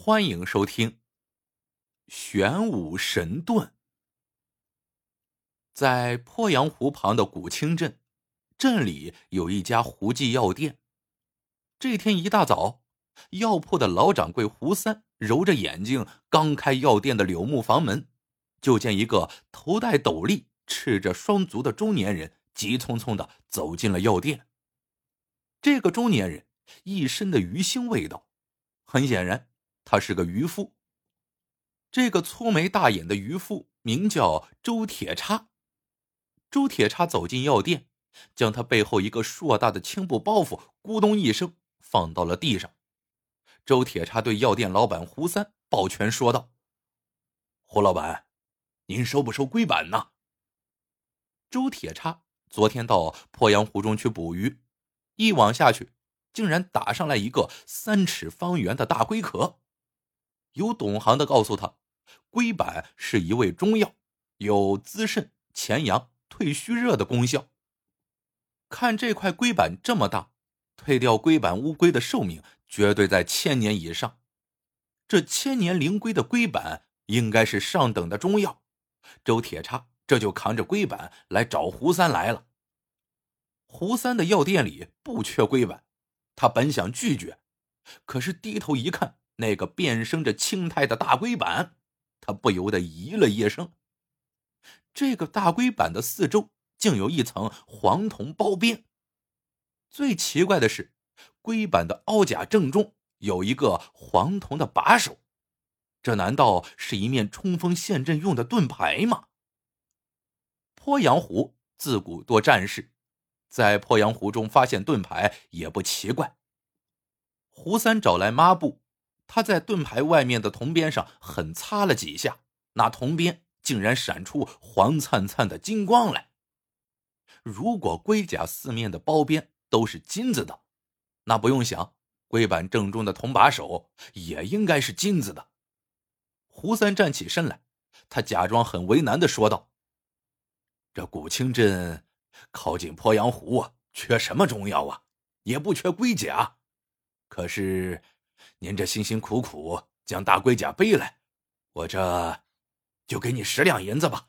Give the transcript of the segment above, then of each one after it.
欢迎收听玄武神盾。在鄱阳湖旁的古清镇，镇里有一家胡记药店。这天一大早，药铺的老掌柜胡三揉着眼睛，刚开药店的柳木房门，就见一个头戴斗笠、赤着双足的中年人急匆匆的走进了药店。这个中年人一身的鱼腥味道，很显然。他是个渔夫。这个粗眉大眼的渔夫名叫周铁叉。周铁叉走进药店，将他背后一个硕大的青布包袱咕咚一声放到了地上。周铁叉对药店老板胡三抱拳说道：“胡老板，您收不收龟板呢？”周铁叉昨天到鄱阳湖中去捕鱼，一网下去，竟然打上来一个三尺方圆的大龟壳。有懂行的告诉他，龟板是一味中药，有滋肾、潜阳、退虚热的功效。看这块龟板这么大，退掉龟板乌龟的寿命绝对在千年以上。这千年灵龟的龟板应该是上等的中药。周铁叉这就扛着龟板来找胡三来了。胡三的药店里不缺龟板，他本想拒绝，可是低头一看。那个变生着青苔的大龟板，他不由得咦了一声。这个大龟板的四周竟有一层黄铜包边。最奇怪的是，龟板的凹甲正中有一个黄铜的把手，这难道是一面冲锋陷阵用的盾牌吗？鄱阳湖自古多战事，在鄱阳湖中发现盾牌也不奇怪。胡三找来抹布。他在盾牌外面的铜边上狠擦了几下，那铜边竟然闪出黄灿灿的金光来。如果龟甲四面的包边都是金子的，那不用想，龟板正中的铜把手也应该是金子的。胡三站起身来，他假装很为难的说道：“这古清镇靠近鄱阳湖啊，缺什么中药啊？也不缺龟甲，可是……”您这辛辛苦苦将大龟甲背来，我这就给你十两银子吧。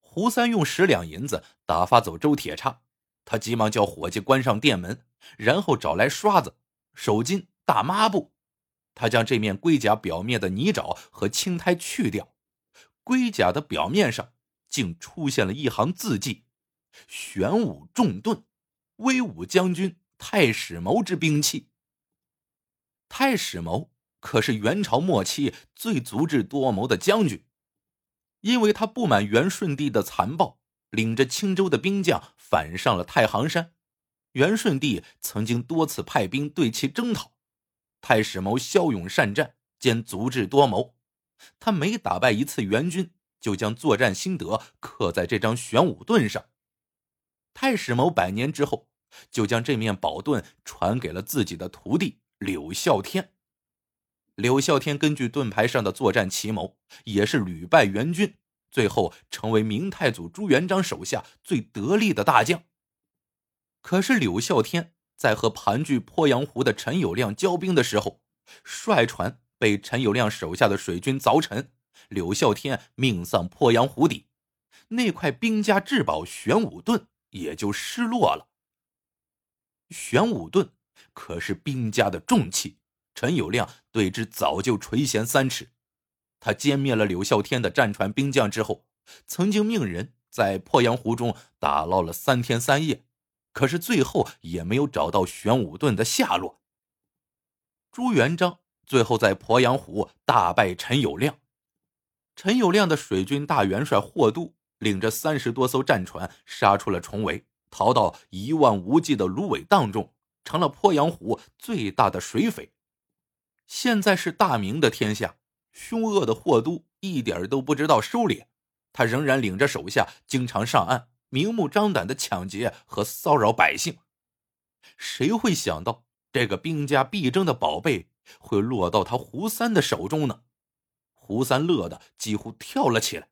胡三用十两银子打发走周铁叉，他急忙叫伙计关上店门，然后找来刷子、手巾、大抹布，他将这面龟甲表面的泥沼和青苔去掉，龟甲的表面上竟出现了一行字迹：“玄武重盾，威武将军太史谋之兵器。”太史谋可是元朝末期最足智多谋的将军，因为他不满元顺帝的残暴，领着青州的兵将反上了太行山。元顺帝曾经多次派兵对其征讨，太史谋骁勇善战，兼足智多谋。他每打败一次元军，就将作战心得刻在这张玄武盾上。太史谋百年之后，就将这面宝盾传给了自己的徒弟。柳啸天，柳啸天根据盾牌上的作战奇谋，也是屡败元军，最后成为明太祖朱元璋手下最得力的大将。可是柳啸天在和盘踞鄱阳湖的陈友谅交兵的时候，率船被陈友谅手下的水军凿沉，柳啸天命丧鄱阳湖底，那块兵家至宝玄武盾也就失落了。玄武盾。可是兵家的重器，陈友谅对之早就垂涎三尺。他歼灭了柳啸天的战船兵将之后，曾经命人在鄱阳湖中打捞了三天三夜，可是最后也没有找到玄武盾的下落。朱元璋最后在鄱阳湖大败陈友谅，陈友谅的水军大元帅霍都领着三十多艘战船杀出了重围，逃到一望无际的芦苇荡中。成了鄱阳湖最大的水匪。现在是大明的天下，凶恶的霍都一点都不知道收敛，他仍然领着手下经常上岸，明目张胆的抢劫和骚扰百姓。谁会想到这个兵家必争的宝贝会落到他胡三的手中呢？胡三乐得几乎跳了起来，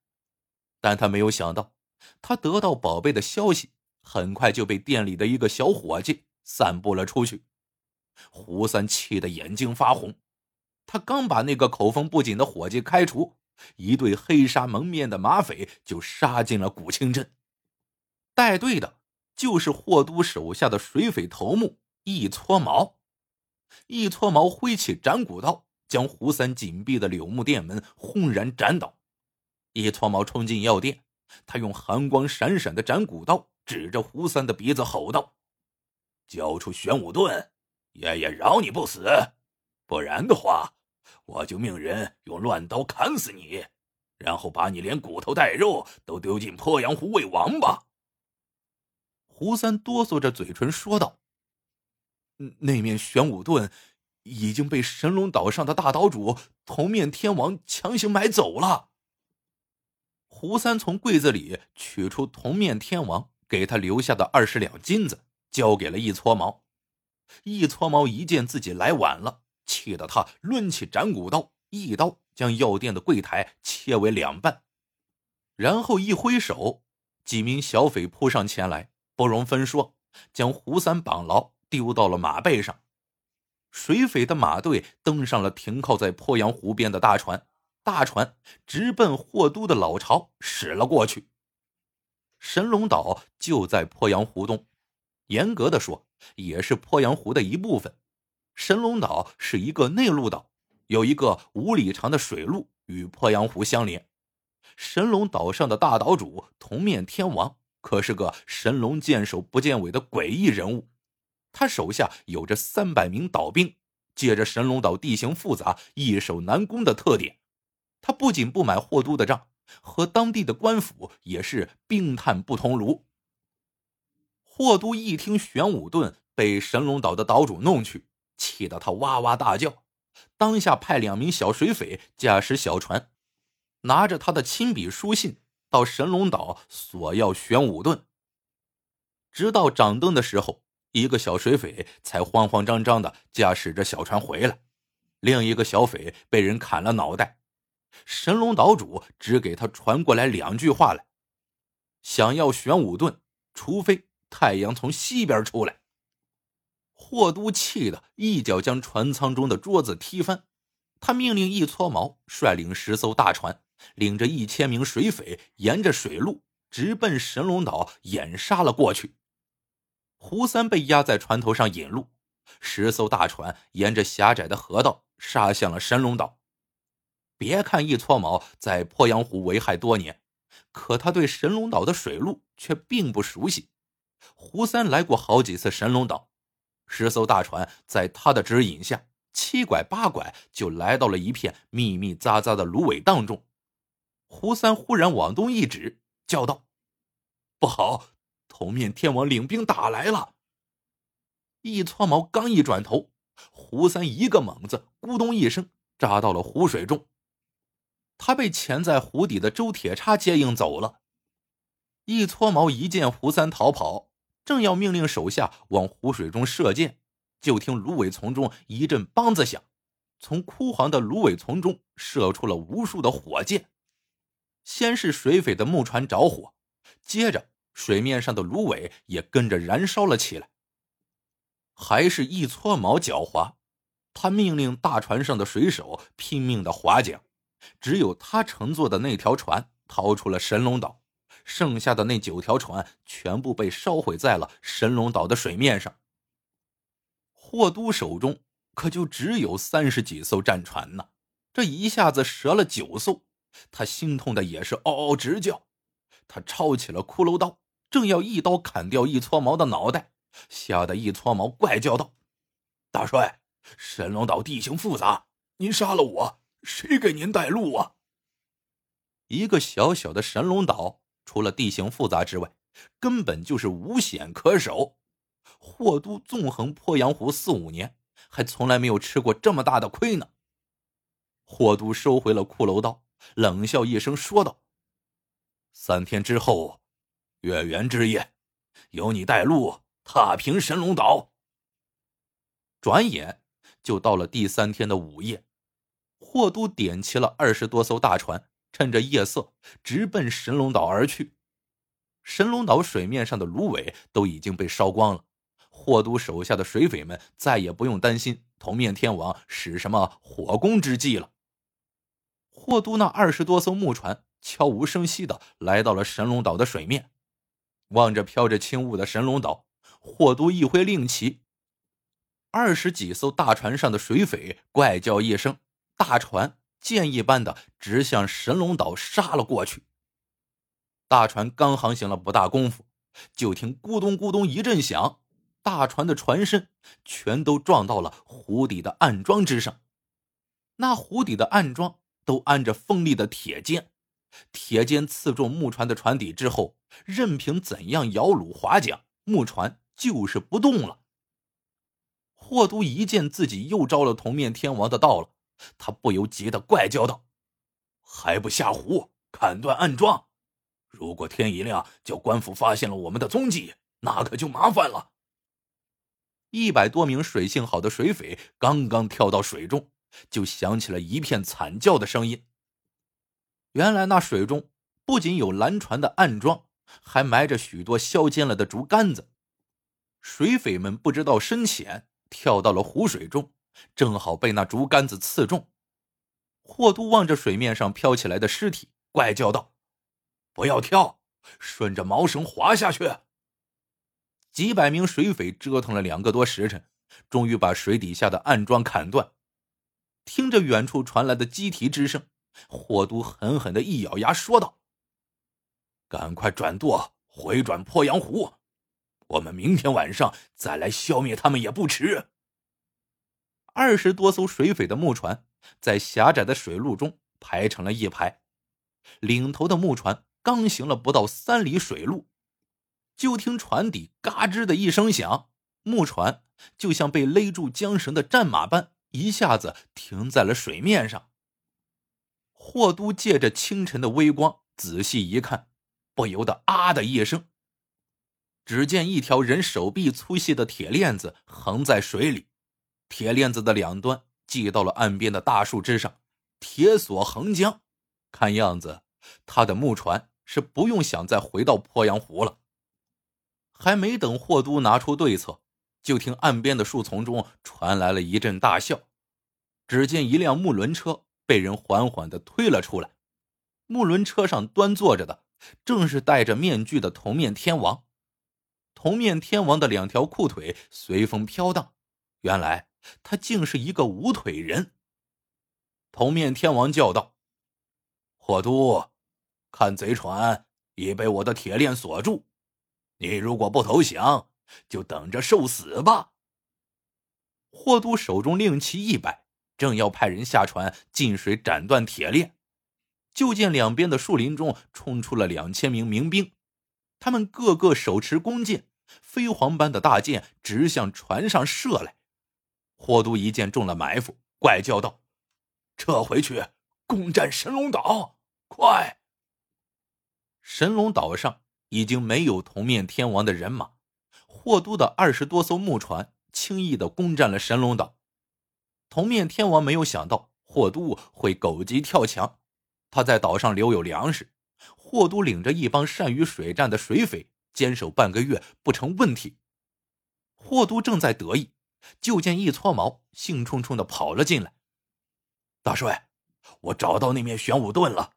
但他没有想到，他得到宝贝的消息很快就被店里的一个小伙计。散布了出去，胡三气得眼睛发红。他刚把那个口风不紧的伙计开除，一队黑纱蒙面的马匪就杀进了古清镇。带队的就是霍都手下的水匪头目一撮毛。一撮毛挥起斩骨刀，将胡三紧闭的柳木店门轰然斩倒。一撮毛冲进药店，他用寒光闪闪的斩骨刀指着胡三的鼻子吼道：“交出玄武盾，爷爷饶你不死；不然的话，我就命人用乱刀砍死你，然后把你连骨头带肉都丢进鄱阳湖喂王八。”胡三哆嗦着嘴唇说道：“那面玄武盾已经被神龙岛上的大岛主铜面天王强行买走了。”胡三从柜子里取出铜面天王给他留下的二十两金子，交给了一撮毛。一撮毛一见自己来晚了，气得他抡起斩骨刀，一刀将药店的柜台切为两半，然后一挥手，几名小匪扑上前来。不容分说，将胡三绑牢，丢到了马背上。水匪的马队登上了停靠在鄱阳湖边的大船，大船直奔霍都的老巢驶了过去。神龙岛就在鄱阳湖东，严格的说，也是鄱阳湖的一部分。神龙岛是一个内陆岛，有一个五里长的水路与鄱阳湖相连。神龙岛上的大岛主铜面天王。可是个神龙见首不见尾的诡异人物，他手下有着三百名岛兵，借着神龙岛地形复杂、易守难攻的特点，他不仅不买霍都的账，和当地的官府也是冰炭不同炉。霍都一听玄武盾被神龙岛的岛主弄去，气得他哇哇大叫，当下派两名小水匪驾驶小船，拿着他的亲笔书信。到神龙岛索要玄武盾，直到掌灯的时候，一个小水匪才慌慌张张的驾驶着小船回来，另一个小匪被人砍了脑袋。神龙岛主只给他传过来两句话来：想要玄武盾，除非太阳从西边出来。霍都气得一脚将船舱中的桌子踢翻，他命令一撮毛率领十艘大船。领着一千名水匪，沿着水路直奔神龙岛掩杀了过去。胡三被压在船头上引路，十艘大船沿着狭窄的河道杀向了神龙岛。别看一撮毛在鄱阳湖为害多年，可他对神龙岛的水路却并不熟悉。胡三来过好几次神龙岛，十艘大船在他的指引下，七拐八拐就来到了一片密密匝匝的芦苇荡中。胡三忽然往东一指，叫道：“不好！头面天王领兵打来了！”一撮毛刚一转头，胡三一个猛子，咕咚一声扎到了湖水中。他被潜在湖底的周铁叉接应走了。一撮毛一见胡三逃跑，正要命令手下往湖水中射箭，就听芦苇丛中一阵梆子响，从枯黄的芦苇丛中射出了无数的火箭。先是水匪的木船着火，接着水面上的芦苇也跟着燃烧了起来。还是一撮毛狡猾，他命令大船上的水手拼命的划桨，只有他乘坐的那条船逃出了神龙岛，剩下的那九条船全部被烧毁在了神龙岛的水面上。霍都手中可就只有三十几艘战船呢，这一下子折了九艘。他心痛的也是嗷嗷直叫，他抄起了骷髅刀，正要一刀砍掉一撮毛的脑袋，吓得一撮毛怪叫道：“大帅，神龙岛地形复杂，您杀了我，谁给您带路啊？”一个小小的神龙岛，除了地形复杂之外，根本就是无险可守。霍都纵横鄱阳湖四五年，还从来没有吃过这么大的亏呢。霍都收回了骷髅刀。冷笑一声，说道：“三天之后，月圆之夜，由你带路踏平神龙岛。”转眼就到了第三天的午夜，霍都点齐了二十多艘大船，趁着夜色直奔神龙岛而去。神龙岛水面上的芦苇都已经被烧光了，霍都手下的水匪们再也不用担心铜面天王使什么火攻之计了。霍都那二十多艘木船悄无声息的来到了神龙岛的水面，望着飘着轻雾的神龙岛，霍都一挥令旗，二十几艘大船上的水匪怪叫一声，大船箭一般的直向神龙岛杀了过去。大船刚航行了不大功夫，就听咕咚咕咚一阵响。大船的船身全都撞到了湖底的暗桩之上，那湖底的暗桩都安着锋利的铁尖，铁尖刺中木船的船底之后，任凭怎样摇橹划桨，木船就是不动了。霍都一见自己又招了铜面天王的道了，他不由急得怪叫道：“还不下湖砍断暗桩！如果天一亮，叫官府发现了我们的踪迹，那可就麻烦了。”一百多名水性好的水匪刚刚跳到水中，就响起了一片惨叫的声音。原来那水中不仅有拦船的暗桩，还埋着许多削尖了的竹竿子。水匪们不知道深浅，跳到了湖水中，正好被那竹竿子刺中。霍都望着水面上飘起来的尸体，怪叫道：“不要跳，顺着毛绳滑下去。”几百名水匪折腾了两个多时辰，终于把水底下的暗桩砍断。听着远处传来的鸡啼之声，霍都狠狠的一咬牙，说道：“赶快转舵回转鄱阳湖，我们明天晚上再来消灭他们也不迟。”二十多艘水匪的木船在狭窄的水路中排成了一排，领头的木船刚行了不到三里水路。就听船底嘎吱的一声响，木船就像被勒住缰绳的战马般，一下子停在了水面上。霍都借着清晨的微光仔细一看，不由得啊的一声。只见一条人手臂粗细的铁链子横在水里，铁链子的两端系到了岸边的大树枝上，铁索横江。看样子，他的木船是不用想再回到鄱阳湖了。还没等霍都拿出对策，就听岸边的树丛中传来了一阵大笑。只见一辆木轮车被人缓缓的推了出来，木轮车上端坐着的正是戴着面具的铜面天王。铜面天王的两条裤腿随风飘荡，原来他竟是一个无腿人。铜面天王叫道：“霍都，看贼船已被我的铁链锁住。”你如果不投降，就等着受死吧。霍都手中令旗一摆，正要派人下船进水斩断铁链，就见两边的树林中冲出了两千名民兵，他们个个手持弓箭，飞蝗般的大箭直向船上射来。霍都一见中了埋伏，怪叫道：“撤回去，攻占神龙岛！快！”神龙岛上。已经没有铜面天王的人马，霍都的二十多艘木船轻易的攻占了神龙岛。铜面天王没有想到霍都会狗急跳墙，他在岛上留有粮食，霍都领着一帮善于水战的水匪坚守半个月不成问题。霍都正在得意，就见一撮毛兴冲冲的跑了进来。大帅，我找到那面玄武盾了。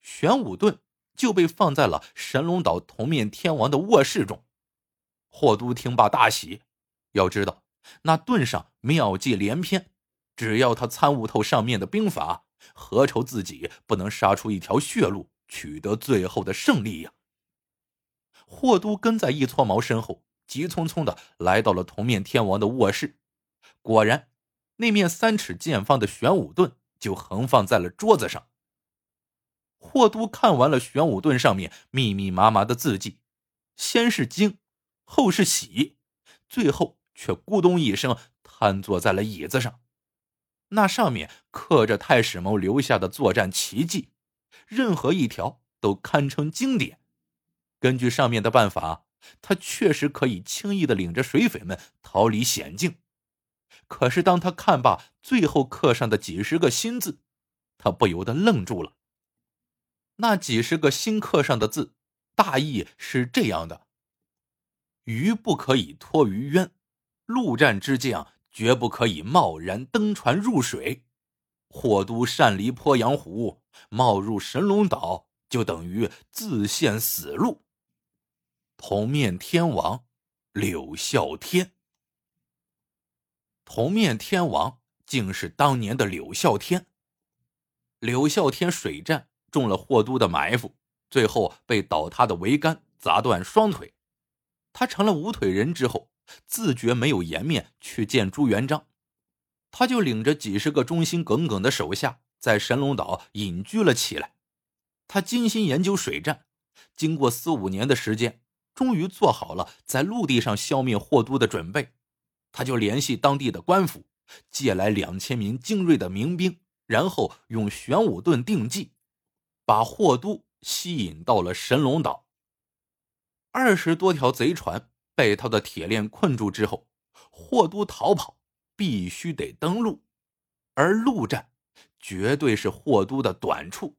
玄武盾。就被放在了神龙岛铜面天王的卧室中。霍都听罢大喜，要知道那盾上妙计连篇，只要他参悟透上面的兵法，何愁自己不能杀出一条血路，取得最后的胜利呀？霍都跟在一撮毛身后，急匆匆的来到了铜面天王的卧室。果然，那面三尺见方的玄武盾就横放在了桌子上。霍都看完了玄武盾上面密密麻麻的字迹，先是惊，后是喜，最后却咕咚一声瘫坐在了椅子上。那上面刻着太史谋留下的作战奇迹，任何一条都堪称经典。根据上面的办法，他确实可以轻易的领着水匪们逃离险境。可是当他看罢最后刻上的几十个新字，他不由得愣住了。那几十个新刻上的字，大意是这样的：鱼不可以脱于渊，陆战之将绝不可以贸然登船入水。霍都擅离鄱阳湖，冒入神龙岛，就等于自陷死路。铜面天王柳孝天，铜面天王竟是当年的柳孝天。柳孝天水战中了霍都的埋伏，最后被倒塌的桅杆砸断双腿。他成了无腿人之后，自觉没有颜面去见朱元璋。他就领着几十个忠心耿耿的手下，在神龙岛隐居了起来。他精心研究水战，经过四五年的时间，终于做好了在陆地上消灭霍都的准备。他就联系当地的官府，借来两千名精锐的民兵，然后用玄武盾定计，把霍都吸引到了神龙岛。二十多条贼船被他的铁链困住之后，霍都逃跑。必须得登陆，而陆战绝对是霍都的短处，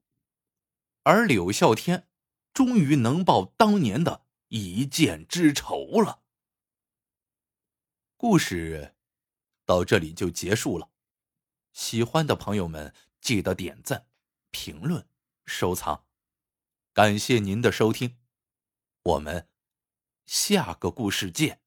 而柳孝天终于能报当年的一箭之仇了。故事到这里就结束了，喜欢的朋友们记得点赞、评论、收藏，感谢您的收听，我们下个故事见。